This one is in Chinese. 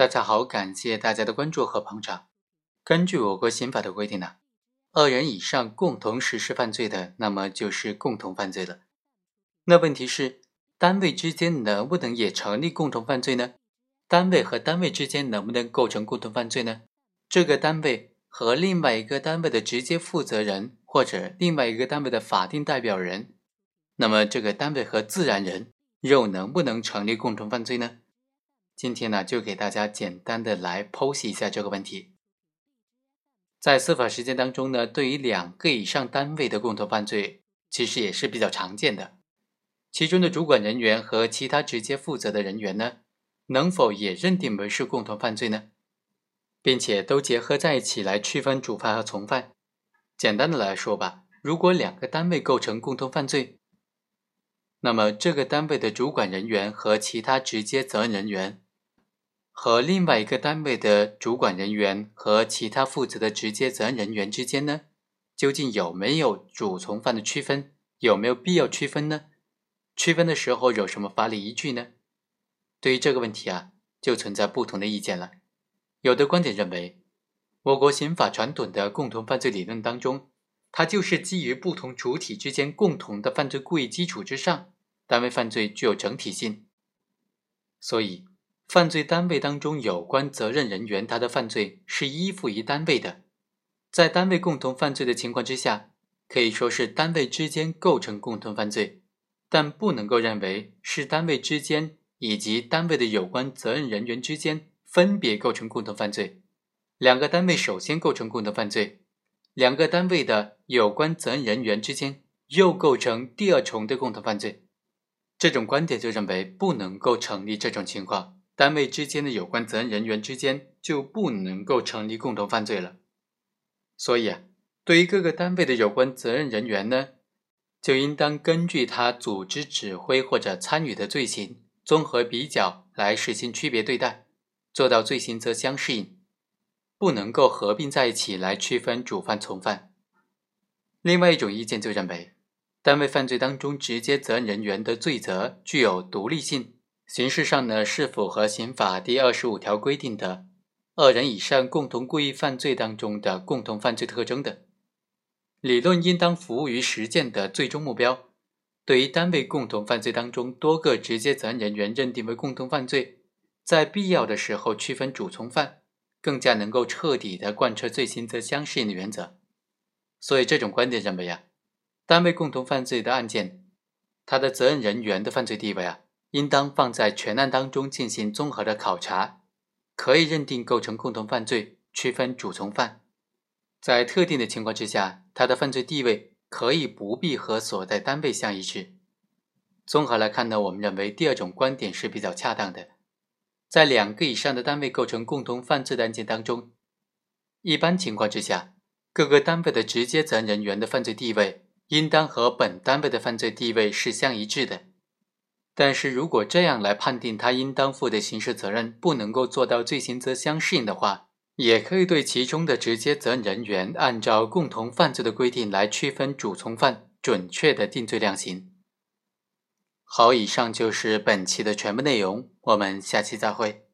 大家好，感谢大家的关注和捧场。根据我国刑法的规定呢，二人以上共同实施犯罪的，那么就是共同犯罪了。那问题是，单位之间能不能也成立共同犯罪呢？单位和单位之间能不能构成共同犯罪呢？这个单位和另外一个单位的直接负责人，或者另外一个单位的法定代表人，那么这个单位和自然人又能不能成立共同犯罪呢？今天呢，就给大家简单的来剖析一下这个问题。在司法实践当中呢，对于两个以上单位的共同犯罪，其实也是比较常见的。其中的主管人员和其他直接负责的人员呢，能否也认定为是共同犯罪呢？并且都结合在一起来区分主犯和从犯。简单的来说吧，如果两个单位构成共同犯罪，那么这个单位的主管人员和其他直接责任人员。和另外一个单位的主管人员和其他负责的直接责任人员之间呢，究竟有没有主从犯的区分？有没有必要区分呢？区分的时候有什么法理依据呢？对于这个问题啊，就存在不同的意见了。有的观点认为，我国刑法传统的共同犯罪理论当中，它就是基于不同主体之间共同的犯罪故意基础之上，单位犯罪具有整体性，所以。犯罪单位当中有关责任人员，他的犯罪是依附于单位的，在单位共同犯罪的情况之下，可以说是单位之间构成共同犯罪，但不能够认为是单位之间以及单位的有关责任人员之间分别构成共同犯罪。两个单位首先构成共同犯罪，两个单位的有关责任人员之间又构成第二重的共同犯罪，这种观点就认为不能够成立这种情况。单位之间的有关责任人员之间就不能够成立共同犯罪了，所以啊，对于各个单位的有关责任人员呢，就应当根据他组织、指挥或者参与的罪行，综合比较来实行区别对待，做到罪行责相适应，不能够合并在一起来区分主犯从犯。另外一种意见就认为，单位犯罪当中直接责任人员的罪责具有独立性。形式上呢，是符合刑法第二十五条规定的二人以上共同故意犯罪当中的共同犯罪特征的理论，应当服务于实践的最终目标。对于单位共同犯罪当中多个直接责任人员认定为共同犯罪，在必要的时候区分主从犯，更加能够彻底的贯彻罪刑责相适应的原则。所以，这种观点认为啊，单位共同犯罪的案件，他的责任人员的犯罪地位啊。应当放在全案当中进行综合的考察，可以认定构成共同犯罪，区分主从犯。在特定的情况之下，他的犯罪地位可以不必和所在单位相一致。综合来看呢，我们认为第二种观点是比较恰当的。在两个以上的单位构成共同犯罪的案件当中，一般情况之下，各个单位的直接责任人员的犯罪地位应当和本单位的犯罪地位是相一致的。但是如果这样来判定他应当负的刑事责任不能够做到罪刑责相适应的话，也可以对其中的直接责任人员按照共同犯罪的规定来区分主从犯，准确的定罪量刑。好，以上就是本期的全部内容，我们下期再会。